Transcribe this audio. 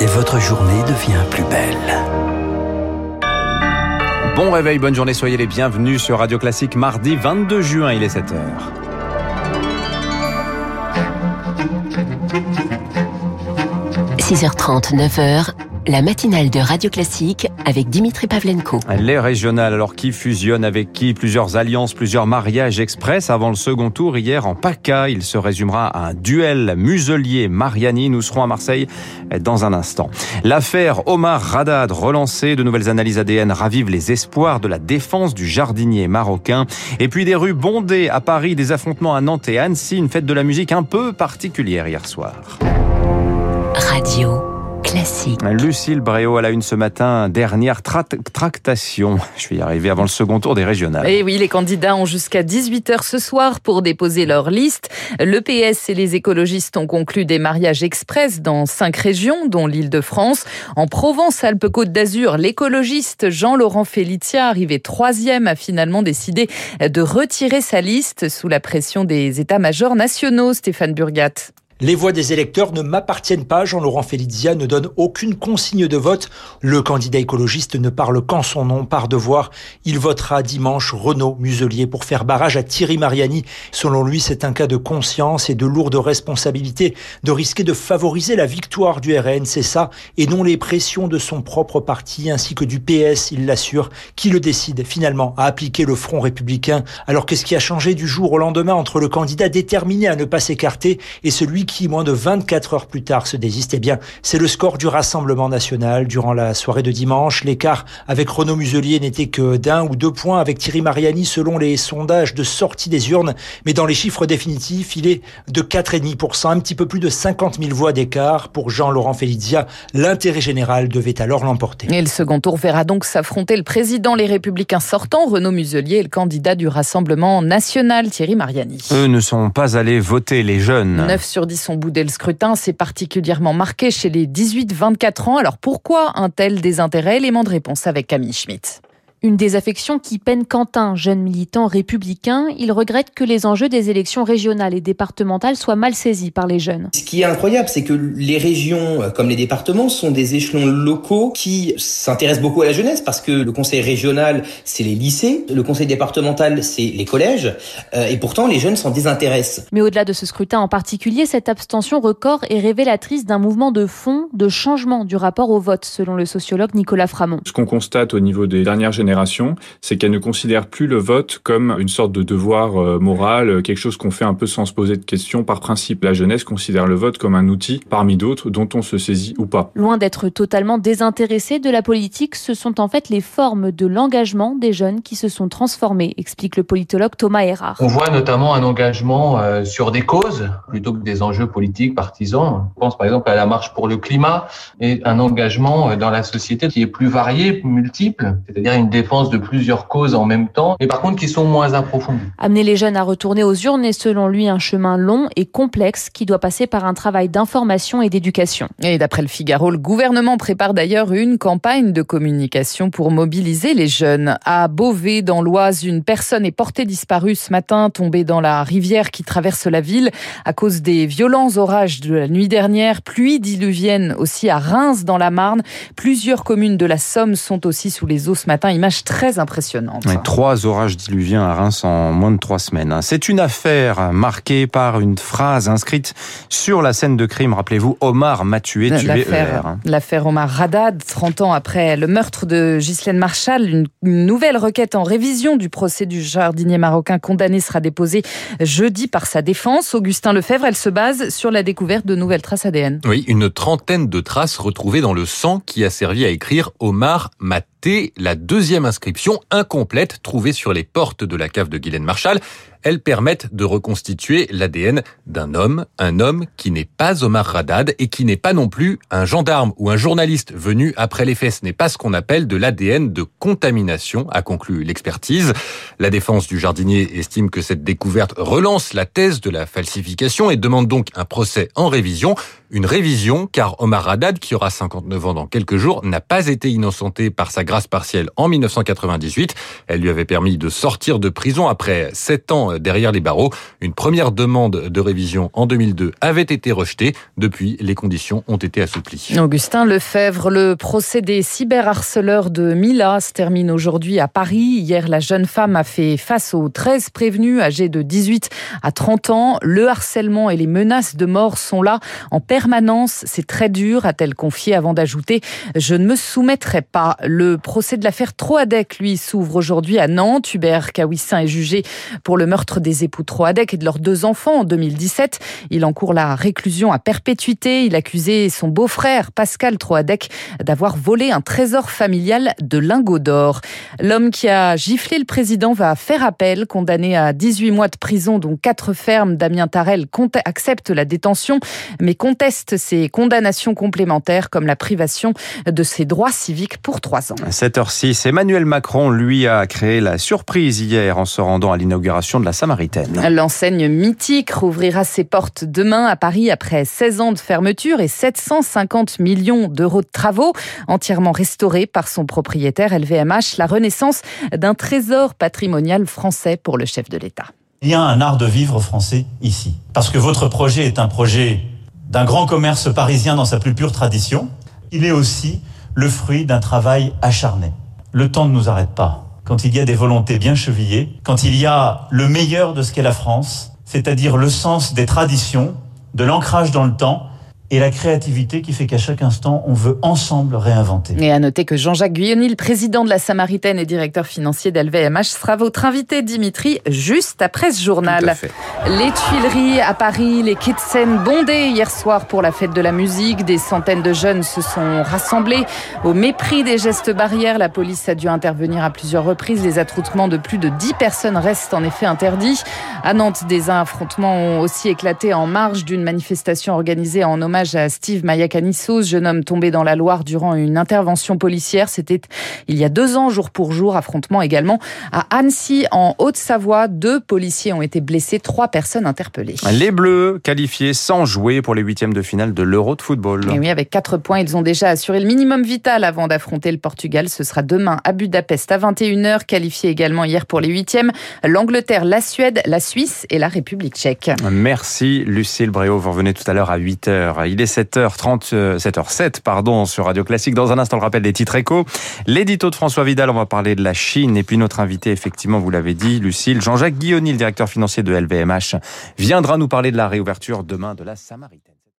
Et votre journée devient plus belle. Bon réveil, bonne journée, soyez les bienvenus sur Radio Classique mardi 22 juin, il est 7h. – 6h30, 9h, la matinale de Radio Classique avec Dimitri Pavlenko. Les régionales, alors qui fusionnent avec qui? Plusieurs alliances, plusieurs mariages express avant le second tour hier en PACA. Il se résumera à un duel Muselier-Mariani. Nous serons à Marseille dans un instant. L'affaire Omar Radad relancée, de nouvelles analyses ADN ravivent les espoirs de la défense du jardinier marocain. Et puis des rues bondées à Paris, des affrontements à Nantes et Annecy, une fête de la musique un peu particulière hier soir. Radio classique. Lucille Bréau, à la une ce matin, dernière tractation. Je vais y arriver avant le second tour des régionales. Et eh oui, les candidats ont jusqu'à 18h ce soir pour déposer leur liste. Le PS et les écologistes ont conclu des mariages express dans cinq régions, dont l'île de France. En Provence-Alpes-Côte d'Azur, l'écologiste Jean-Laurent Felicia, arrivé troisième, a finalement décidé de retirer sa liste sous la pression des états-majors nationaux, Stéphane Burgat. Les voix des électeurs ne m'appartiennent pas. Jean-Laurent Félizia ne donne aucune consigne de vote. Le candidat écologiste ne parle qu'en son nom, par devoir. Il votera dimanche Renaud Muselier pour faire barrage à Thierry Mariani. Selon lui, c'est un cas de conscience et de lourde responsabilité de risquer de favoriser la victoire du RN, c'est ça, et non les pressions de son propre parti ainsi que du PS, il l'assure, qui le décide finalement à appliquer le front républicain? Alors qu'est-ce qui a changé du jour au lendemain entre le candidat déterminé à ne pas s'écarter et celui qui, moins de 24 heures plus tard, se désiste, eh bien, c'est le score du Rassemblement national. Durant la soirée de dimanche, l'écart avec Renaud Muselier n'était que d'un ou deux points avec Thierry Mariani selon les sondages de sortie des urnes. Mais dans les chiffres définitifs, il est de 4,5%, un petit peu plus de 50 000 voix d'écart. Pour Jean-Laurent Felizia, l'intérêt général devait alors l'emporter. Et le second tour verra donc s'affronter le président Les Républicains sortants, Renaud Muselier, et le candidat du Rassemblement national, Thierry Mariani. Eux ne sont pas allés voter, les jeunes. 9 sur 10 son boudé le scrutin, c'est particulièrement marqué chez les 18-24 ans. Alors pourquoi un tel désintérêt? Élément de réponse avec Camille Schmitt. Une désaffection qui peine Quentin, jeune militant républicain. Il regrette que les enjeux des élections régionales et départementales soient mal saisis par les jeunes. Ce qui est incroyable, c'est que les régions, euh, comme les départements, sont des échelons locaux qui s'intéressent beaucoup à la jeunesse parce que le conseil régional, c'est les lycées, le conseil départemental, c'est les collèges, euh, et pourtant les jeunes s'en désintéressent. Mais au-delà de ce scrutin en particulier, cette abstention record est révélatrice d'un mouvement de fond, de changement du rapport au vote, selon le sociologue Nicolas Framont. Ce qu'on constate au niveau des dernières générations, c'est qu'elle ne considère plus le vote comme une sorte de devoir euh, moral, quelque chose qu'on fait un peu sans se poser de questions par principe. La jeunesse considère le vote comme un outil parmi d'autres dont on se saisit ou pas. Loin d'être totalement désintéressé de la politique, ce sont en fait les formes de l'engagement des jeunes qui se sont transformées, explique le politologue Thomas Erard. On voit notamment un engagement euh, sur des causes plutôt que des enjeux politiques partisans. On pense par exemple à la marche pour le climat et un engagement euh, dans la société qui est plus varié, multiple, c'est-à-dire une défense de plusieurs causes en même temps, mais par contre qui sont moins approfondies. Amener les jeunes à retourner aux urnes est selon lui un chemin long et complexe qui doit passer par un travail d'information et d'éducation. Et d'après le Figaro, le gouvernement prépare d'ailleurs une campagne de communication pour mobiliser les jeunes. À Beauvais, dans l'Oise, une personne est portée disparue ce matin, tombée dans la rivière qui traverse la ville à cause des violents orages de la nuit dernière. Pluie diluvienne aussi à Reims, dans la Marne. Plusieurs communes de la Somme sont aussi sous les eaux ce matin très impressionnante. trois orages diluviens à Reims en moins de trois semaines. Hein. C'est une affaire marquée par une phrase inscrite sur la scène de crime. Rappelez-vous, Omar m'a tué, tué hein. L'affaire Omar Radad, 30 ans après le meurtre de Ghislaine Marshall, une, nouvelle requête en révision du procès du jardinier marocain condamné sera déposée jeudi par sa défense. Augustin Lefebvre, elle se base sur la découverte de nouvelles traces ADN. Oui, une trentaine de traces retrouvées dans le sang qui a servi à écrire Omar m'a la deuxième inscription incomplète trouvée sur les portes de la cave de Guylaine Marshall elles permettent de reconstituer l'ADN d'un homme, un homme qui n'est pas Omar Radad et qui n'est pas non plus un gendarme ou un journaliste venu après les faits. Ce n'est pas ce qu'on appelle de l'ADN de contamination, a conclu l'expertise. La défense du jardinier estime que cette découverte relance la thèse de la falsification et demande donc un procès en révision. Une révision car Omar Radad, qui aura 59 ans dans quelques jours, n'a pas été innocenté par sa grâce partielle en 1998. Elle lui avait permis de sortir de prison après 7 ans derrière les barreaux. Une première demande de révision en 2002 avait été rejetée. Depuis, les conditions ont été assouplies. Augustin Lefebvre, le procès des cyberharceleurs de Mila se termine aujourd'hui à Paris. Hier, la jeune femme a fait face aux 13 prévenus âgés de 18 à 30 ans. Le harcèlement et les menaces de mort sont là en permanence. C'est très dur, a-t-elle confié avant d'ajouter Je ne me soumettrai pas. Le procès de l'affaire Troadec, lui, s'ouvre aujourd'hui à Nantes. Hubert Kawissin est jugé pour le meurtre des époux Troadec et de leurs deux enfants en 2017. Il encourt la réclusion à perpétuité. Il accusait son beau-frère, Pascal Troadec, d'avoir volé un trésor familial de lingots d'or. L'homme qui a giflé le président va faire appel, condamné à 18 mois de prison, dont 4 fermes. Damien Tarel accepte la détention, mais conteste ses condamnations complémentaires, comme la privation de ses droits civiques pour 3 ans. 7h06, Emmanuel Macron, lui, a créé la surprise hier en se rendant à l'inauguration de la Samaritaine. L'enseigne mythique rouvrira ses portes demain à Paris après 16 ans de fermeture et 750 millions d'euros de travaux entièrement restaurés par son propriétaire LVMH, la renaissance d'un trésor patrimonial français pour le chef de l'État. Il y a un art de vivre français ici. Parce que votre projet est un projet d'un grand commerce parisien dans sa plus pure tradition. Il est aussi le fruit d'un travail acharné. Le temps ne nous arrête pas. Quand il y a des volontés bien chevillées, quand il y a le meilleur de ce qu'est la France, c'est-à-dire le sens des traditions, de l'ancrage dans le temps, et la créativité qui fait qu'à chaque instant, on veut ensemble réinventer. Et à noter que Jean-Jacques Guyoni, le président de la Samaritaine et directeur financier d'LVMH, sera votre invité, Dimitri, juste après ce journal. Les Tuileries à Paris, les quais de Seine bondés hier soir pour la fête de la musique. Des centaines de jeunes se sont rassemblés. Au mépris des gestes barrières, la police a dû intervenir à plusieurs reprises. Les attroupements de plus de 10 personnes restent en effet interdits. À Nantes, des affrontements ont aussi éclaté en marge d'une manifestation organisée en hommage à Steve Mayakanissos, jeune homme tombé dans la Loire durant une intervention policière. C'était il y a deux ans, jour pour jour. Affrontement également à Annecy, en Haute-Savoie. Deux policiers ont été blessés, trois personnes interpellées. Les Bleus qualifiés sans jouer pour les huitièmes de finale de l'Euro de football. Et oui, avec quatre points, ils ont déjà assuré le minimum vital avant d'affronter le Portugal. Ce sera demain à Budapest à 21h. Qualifiés également hier pour les huitièmes. L'Angleterre, la Suède, la Suisse et la République tchèque. Merci Lucille Bréau. Vous revenez tout à l'heure à 8h. Il est 7h30, 7h07, euh, pardon, sur Radio Classique. Dans un instant, le rappel des titres échos. L'édito de François Vidal, on va parler de la Chine. Et puis notre invité, effectivement, vous l'avez dit, Lucille, Jean-Jacques Guilloni, le directeur financier de LVMH, viendra nous parler de la réouverture demain de la Samaritaine.